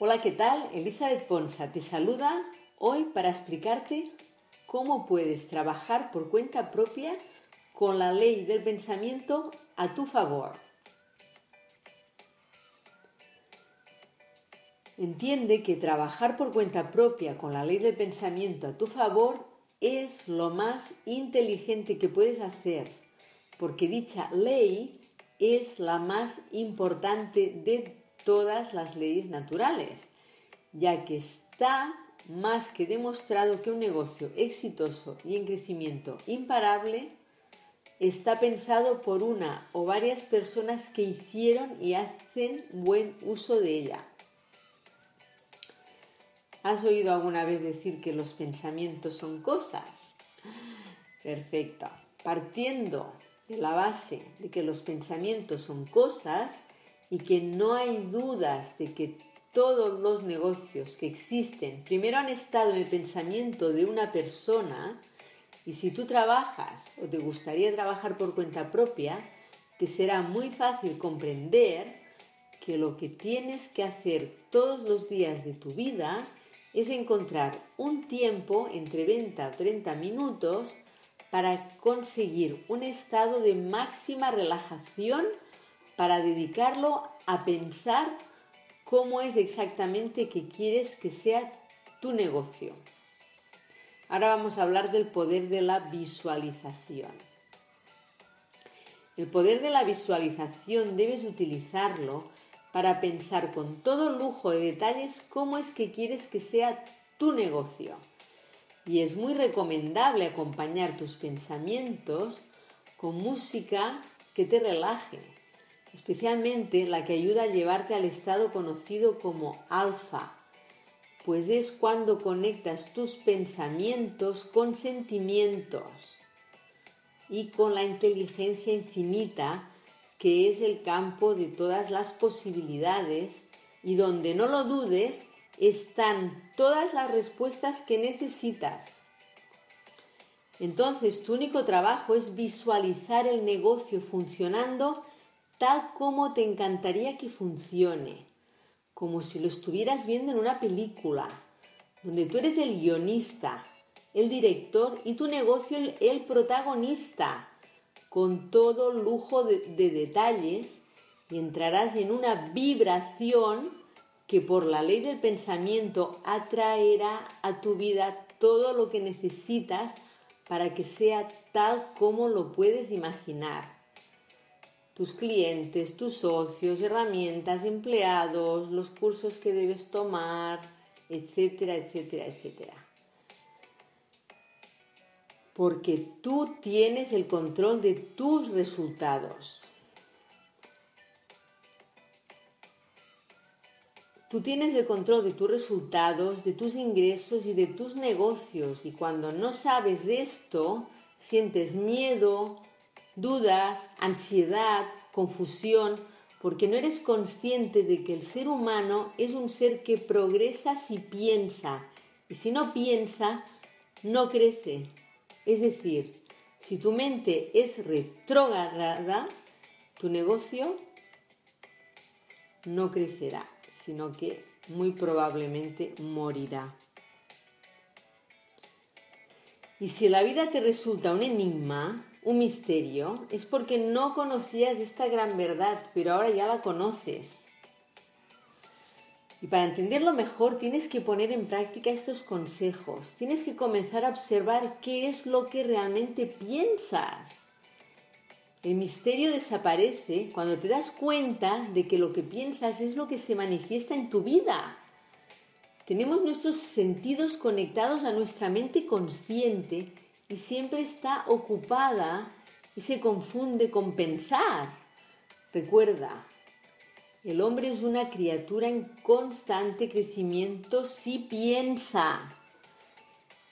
Hola, ¿qué tal? Elizabeth Ponsa te saluda hoy para explicarte cómo puedes trabajar por cuenta propia con la ley del pensamiento a tu favor. Entiende que trabajar por cuenta propia con la ley del pensamiento a tu favor es lo más inteligente que puedes hacer, porque dicha ley es la más importante de todas las leyes naturales, ya que está más que demostrado que un negocio exitoso y en crecimiento imparable está pensado por una o varias personas que hicieron y hacen buen uso de ella. ¿Has oído alguna vez decir que los pensamientos son cosas? Perfecto. Partiendo de la base de que los pensamientos son cosas y que no hay dudas de que todos los negocios que existen primero han estado en el pensamiento de una persona y si tú trabajas o te gustaría trabajar por cuenta propia, te será muy fácil comprender que lo que tienes que hacer todos los días de tu vida es encontrar un tiempo entre 20 o 30 minutos para conseguir un estado de máxima relajación para dedicarlo a pensar cómo es exactamente que quieres que sea tu negocio. Ahora vamos a hablar del poder de la visualización. El poder de la visualización debes utilizarlo para pensar con todo lujo de detalles cómo es que quieres que sea tu negocio. Y es muy recomendable acompañar tus pensamientos con música que te relaje, especialmente la que ayuda a llevarte al estado conocido como alfa, pues es cuando conectas tus pensamientos con sentimientos y con la inteligencia infinita que es el campo de todas las posibilidades y donde no lo dudes están todas las respuestas que necesitas. Entonces tu único trabajo es visualizar el negocio funcionando tal como te encantaría que funcione, como si lo estuvieras viendo en una película, donde tú eres el guionista, el director y tu negocio el, protagonista con todo lujo de, detalles y entrarás en una vibración que por la ley del pensamiento atraerá a tu vida todo lo que necesitas para que sea tal como lo puedes imaginar. Tus clientes, tus socios, herramientas, empleados, los cursos que debes tomar, etcétera, etcétera, etcétera porque tú tienes el control de tus resultados. Tú tienes el control de tus resultados, de tus ingresos y de tus negocios. Y cuando no sabes esto, sientes miedo, dudas, ansiedad, confusión, porque no eres consciente de que el ser humano es un ser que progresa si piensa. Y si no piensa, no crece. Es decir, si tu mente es retrógrada, tu negocio no crecerá, sino que muy probablemente morirá. Y si la vida te resulta un enigma, un misterio, es porque no conocías esta gran verdad, pero ahora ya la conoces. Y para entenderlo mejor tienes que poner en práctica estos consejos, tienes que comenzar a observar qué es lo que realmente piensas. El misterio desaparece cuando te das cuenta de que lo que piensas es lo que se manifiesta en tu vida. Tenemos nuestros sentidos conectados a nuestra mente consciente y siempre está ocupada y se confunde con pensar. Recuerda, el hombre es una criatura en constante crecimiento si piensa.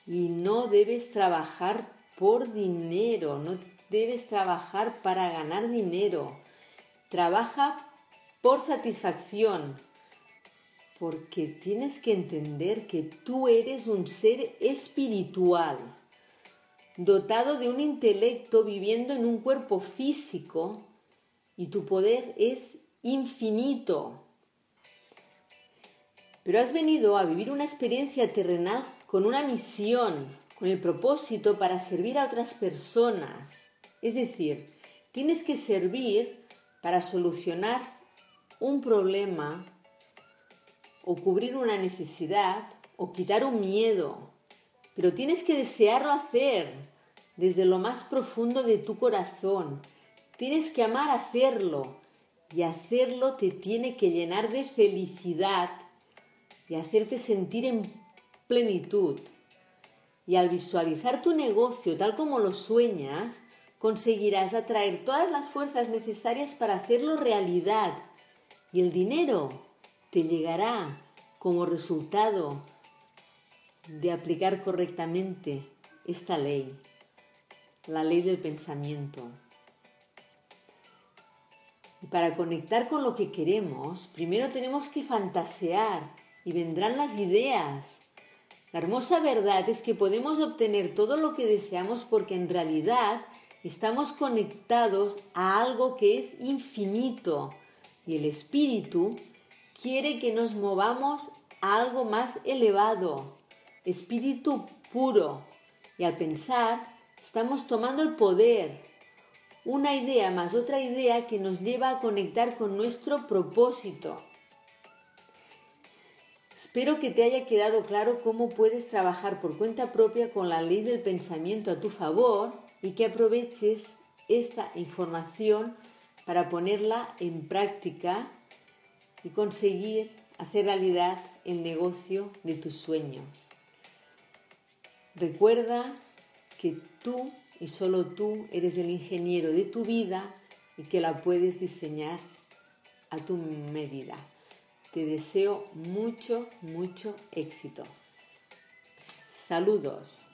Y no debes trabajar por dinero, no debes trabajar para ganar dinero. Trabaja por satisfacción, porque tienes que entender que tú eres un ser espiritual, dotado de un intelecto viviendo en un cuerpo físico, y tu poder es infinito. pero has venido a vivir una experiencia terrenal con una misión, con el propósito para servir a otras personas. Es decir, tienes que servir para solucionar un problema o cubrir una necesidad o quitar un miedo, pero tienes que desearlo hacer desde lo más profundo de tu corazón. Tienes que amar hacerlo y hacerlo te tiene que llenar de felicidad y hacerte sentir en plenitud. Y al visualizar tu negocio tal como lo sueñas, conseguirás atraer todas las fuerzas necesarias para hacerlo realidad. Y el dinero te llegará como resultado de aplicar correctamente esta ley, la ley del pensamiento. Y para conectar con lo que queremos, primero tenemos que fantasear y vendrán las ideas. La hermosa verdad es que podemos obtener todo lo que deseamos porque en realidad estamos conectados a algo que es infinito y el espíritu quiere que nos movamos a algo más elevado, espíritu puro. Y al pensar, estamos tomando el poder, una idea más otra idea que nos lleva a conectar con nuestro propósito. Espero que te haya quedado claro cómo puedes trabajar por cuenta propia con la ley del pensamiento a tu favor y que aproveches esta información para ponerla en práctica y conseguir hacer realidad el negocio de tus sueños. Recuerda que tú y solo tú eres el ingeniero de tu vida y que la puedes diseñar a tu medida. Te deseo mucho, mucho éxito. Saludos.